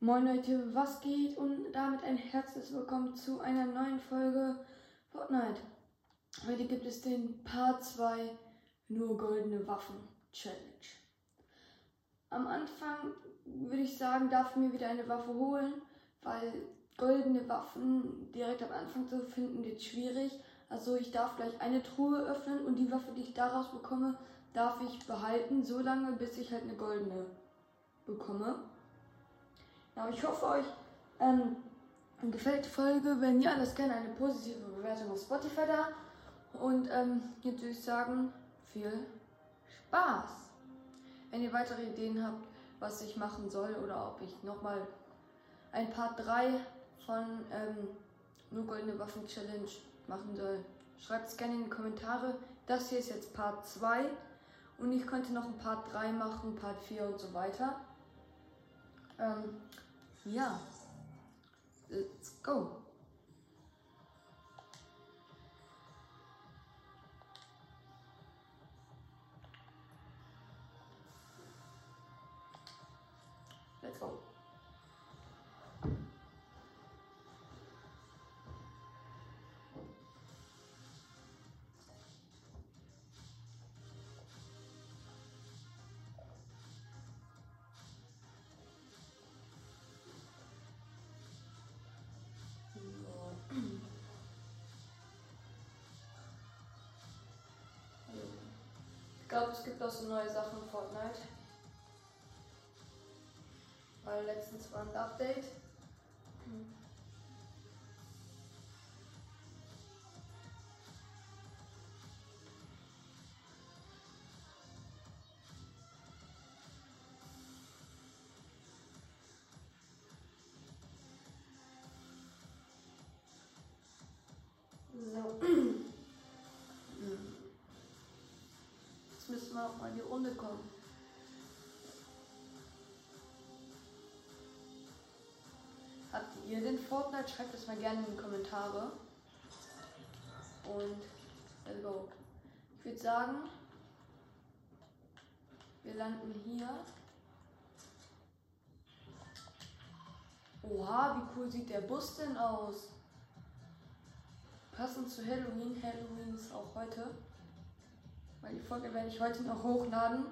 Moin Leute, was geht? Und damit ein herzliches Willkommen zu einer neuen Folge Fortnite. Heute gibt es den Part 2 Nur goldene Waffen Challenge. Am Anfang würde ich sagen, darf ich mir wieder eine Waffe holen, weil goldene Waffen direkt am Anfang zu finden wird schwierig. Also ich darf gleich eine Truhe öffnen und die Waffe, die ich daraus bekomme, darf ich behalten, so lange bis ich halt eine goldene bekomme. Ja, ich hoffe euch ähm, gefällt die Folge. Wenn ja, lasst gerne eine positive Bewertung auf Spotify da. Und ähm, jetzt würde ich sagen, viel Spaß. Wenn ihr weitere Ideen habt, was ich machen soll oder ob ich nochmal ein Part 3 von ähm, Nur Goldene Waffen Challenge machen soll, schreibt es gerne in die Kommentare. Das hier ist jetzt Part 2 und ich könnte noch ein Part 3 machen, Part 4 und so weiter. Ähm, ja, let's go. Ich glaube, es gibt auch so neue Sachen in Fortnite. Weil letztens war ein Update. So. Jetzt müssen wir auch mal in die Runde kommen. Habt ihr den Fortnite? Schreibt es mal gerne in die Kommentare. Und let's. Ich würde sagen, wir landen hier. Oha, wie cool sieht der Bus denn aus? Passend zu Halloween. Halloween ist auch heute. Weil die Folge werde ich heute noch hochladen.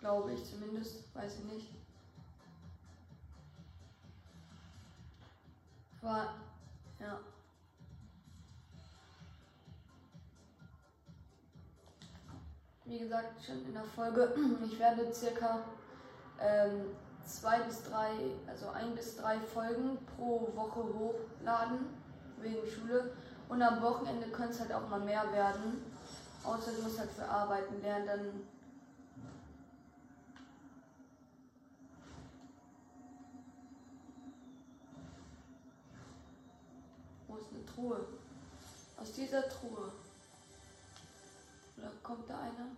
Glaube ich zumindest. Weiß ich nicht. Aber, ja. Wie gesagt, schon in der Folge, ich werde circa ähm, zwei bis drei, also ein bis drei Folgen pro Woche hochladen, wegen Schule. Und am Wochenende könnte es halt auch mal mehr werden. Außer du musst halt für Arbeiten lernen, dann Wo ist eine Truhe? Aus dieser Truhe. Oder kommt da einer?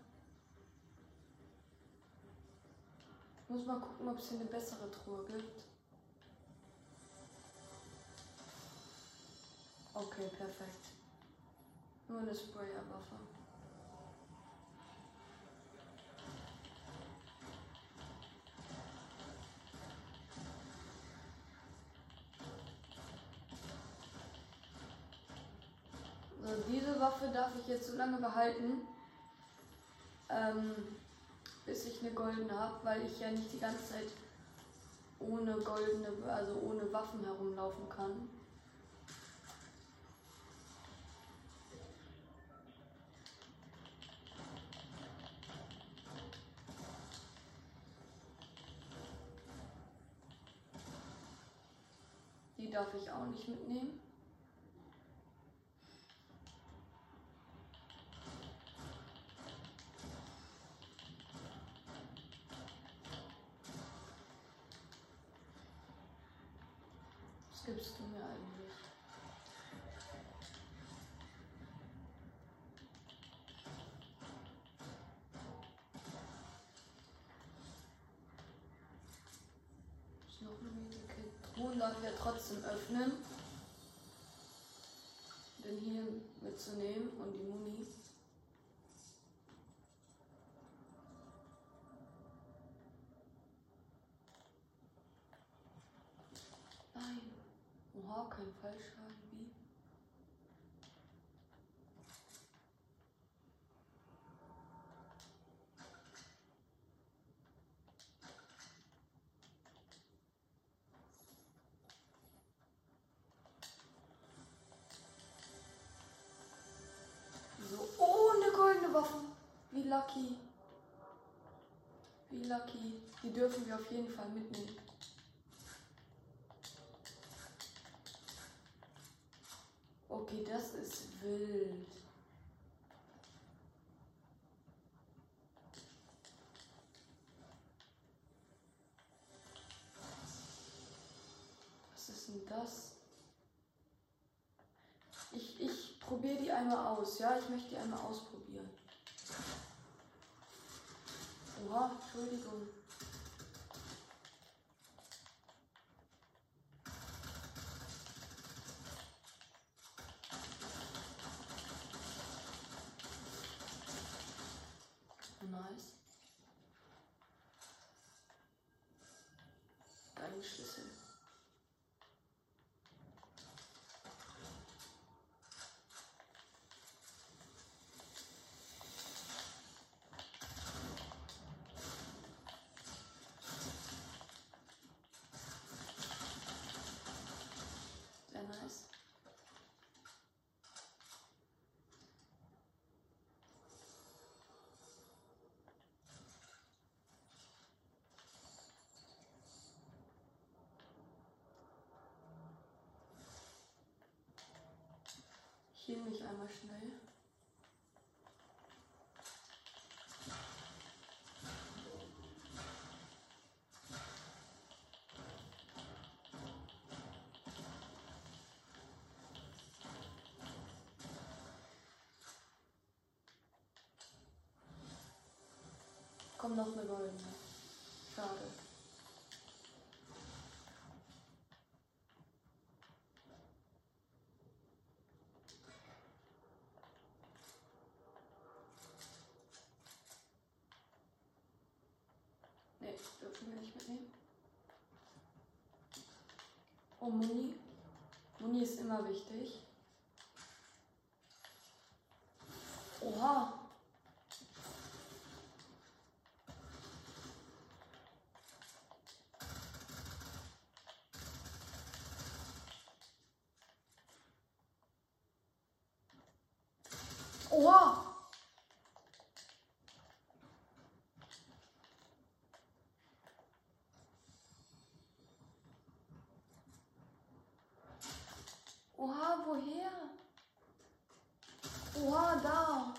Ich muss mal gucken, ob es hier eine bessere Truhe gibt. Okay, perfekt. Nur eine Sprayerwaffe. So, diese Waffe darf ich jetzt so lange behalten, ähm, bis ich eine goldene habe, weil ich ja nicht die ganze Zeit ohne goldene, also ohne Waffen herumlaufen kann. Ich auch nicht mitnehmen. Gibst du mir 100 wir trotzdem öffnen. Den hier mitzunehmen und die Muni. Nein. Oha, kein Fallschaden. Wie? Lucky. Die dürfen wir auf jeden Fall mitnehmen. Okay, das ist wild. Was ist denn das? Ich, ich probiere die einmal aus, ja? Ich möchte die einmal ausprobieren. Oha, Entschuldigung. Nice. Dein Schlüssel. Sehr nice. Ich heal mich einmal schnell. Kommt noch eine goldene. Schade. Nee, dürfen wir nicht mitnehmen. Oh, Muni. Muni ist immer wichtig. Oha. Oha. Oha, woher? Oha, da.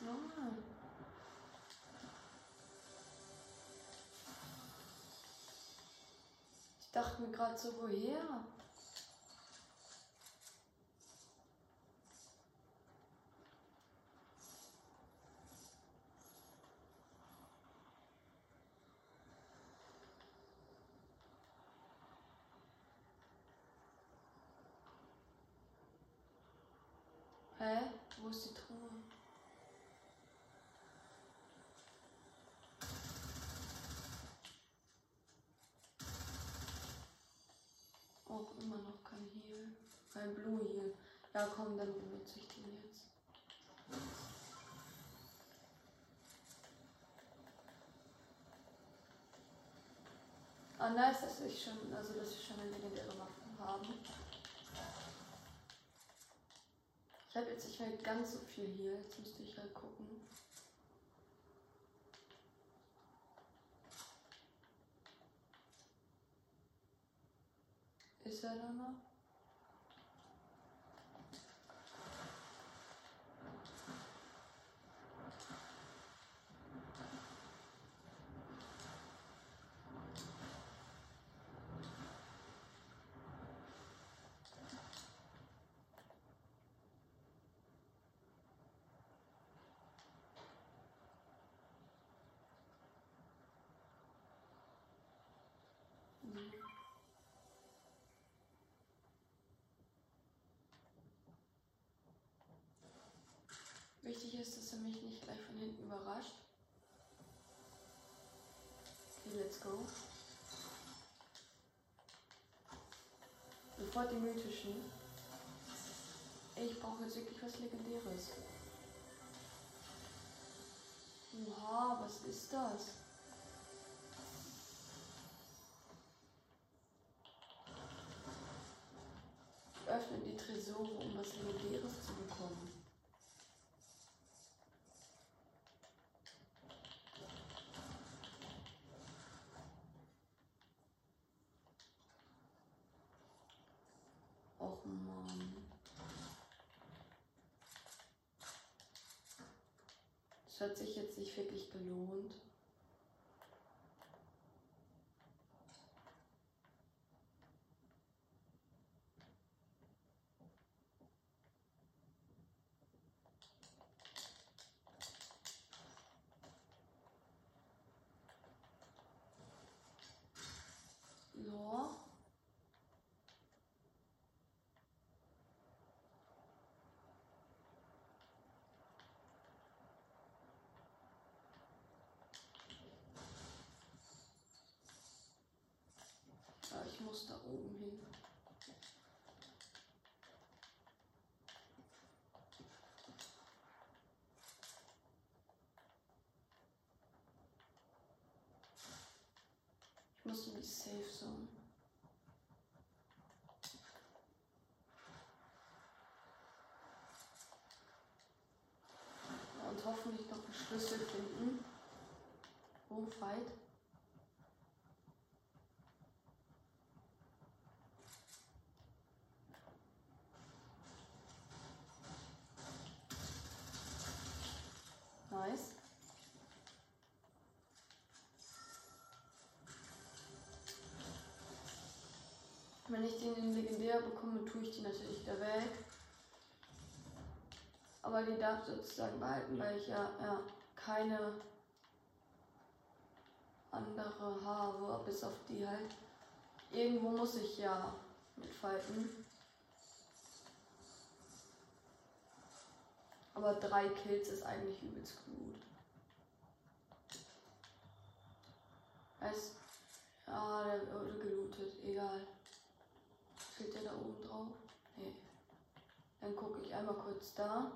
Ja. Ich dachte mir gerade so, woher? Hä? Wo ist die Truhe? Auch immer noch kein Kein Blue Heal. Ja, komm, dann benutze ich den jetzt. Ah, nice, dass ich schon, also dass wir schon eine legendäre Waffen haben. Ich habe jetzt nicht mehr ganz so viel hier. Jetzt müsste ich halt gucken. Go. Sofort die mythischen. Ich brauche jetzt wirklich was Legendäres. Oha, was ist das? Ich öffne die Tresore, um was Legendäres zu bekommen. Och Mann. Das hat sich jetzt nicht wirklich gelohnt. Ja. Ja, ich muss da oben hin. Ich muss in die Safe Zone. Und hoffentlich noch einen Schlüssel finden. Oh, fight. Ich den in legendär bekomme, tue ich die natürlich wieder weg. Aber die darf sozusagen behalten, weil ich ja, ja keine andere habe, bis auf die halt. Irgendwo muss ich ja mitfighten. Aber drei Kills ist eigentlich übelst gut. Es, ja, der wurde gelootet, egal. Steht der da oben drauf? Nee. Dann gucke ich einmal kurz da.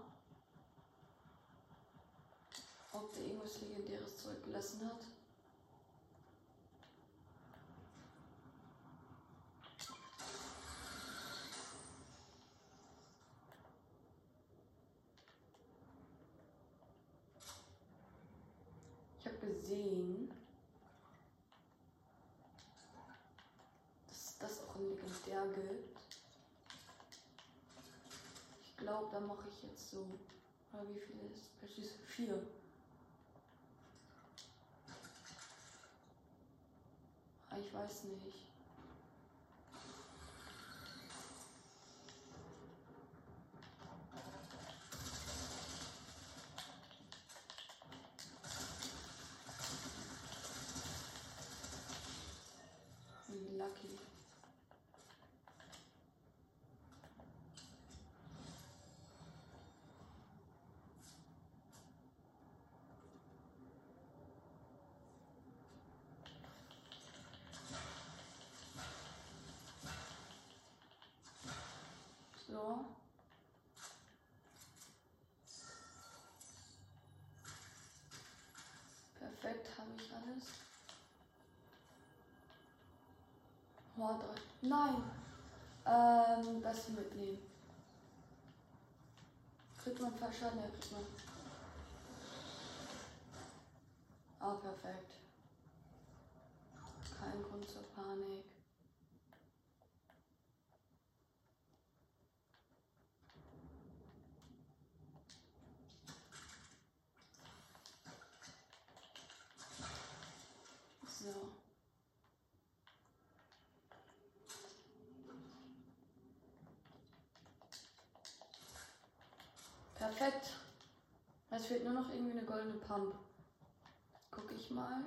Ob der irgendwas Legendäres zurückgelassen hat. Ich habe gesehen, dass es das auch gibt. Ich glaube, da mache ich jetzt so. Oder wie viele ist Patches? Vier. Ah, ich weiß nicht. Lucky. Perfekt, habe ich alles. Drei. Nein! Ähm, hier mitnehmen. Kriegt man Fallschaden? Ja, kriegt man. Ah, perfekt. Kein Grund zur Panik. So. Perfekt. Es fehlt nur noch irgendwie eine Pump. Guck ich mal.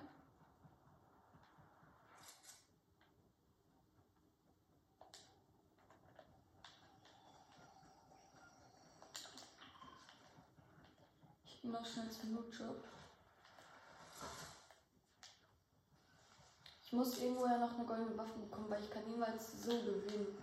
Ich noch schnell zum Loot-Shop. Ich muss irgendwo ja noch eine goldene Waffe bekommen, weil ich kann niemals so gewinnen.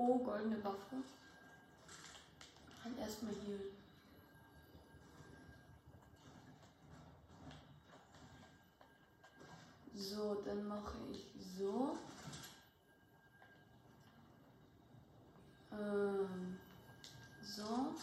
Oh, goldene Waffe. Und erstmal hier. So, dann mache ich so. Ähm, so.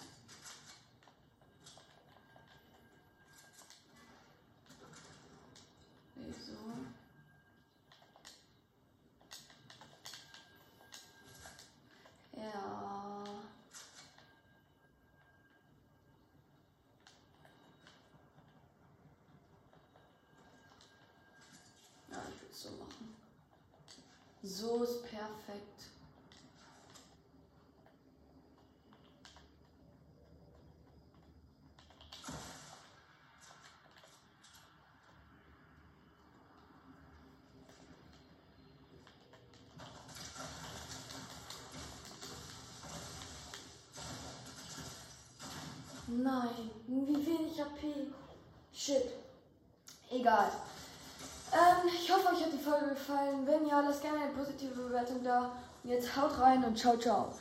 So machen. So ist perfekt. Nein, wie wenig HP. Shit. Egal. Ich hoffe, euch hat die Folge gefallen. Wenn ja, lasst gerne eine positive Bewertung da. Und jetzt haut rein und ciao, ciao.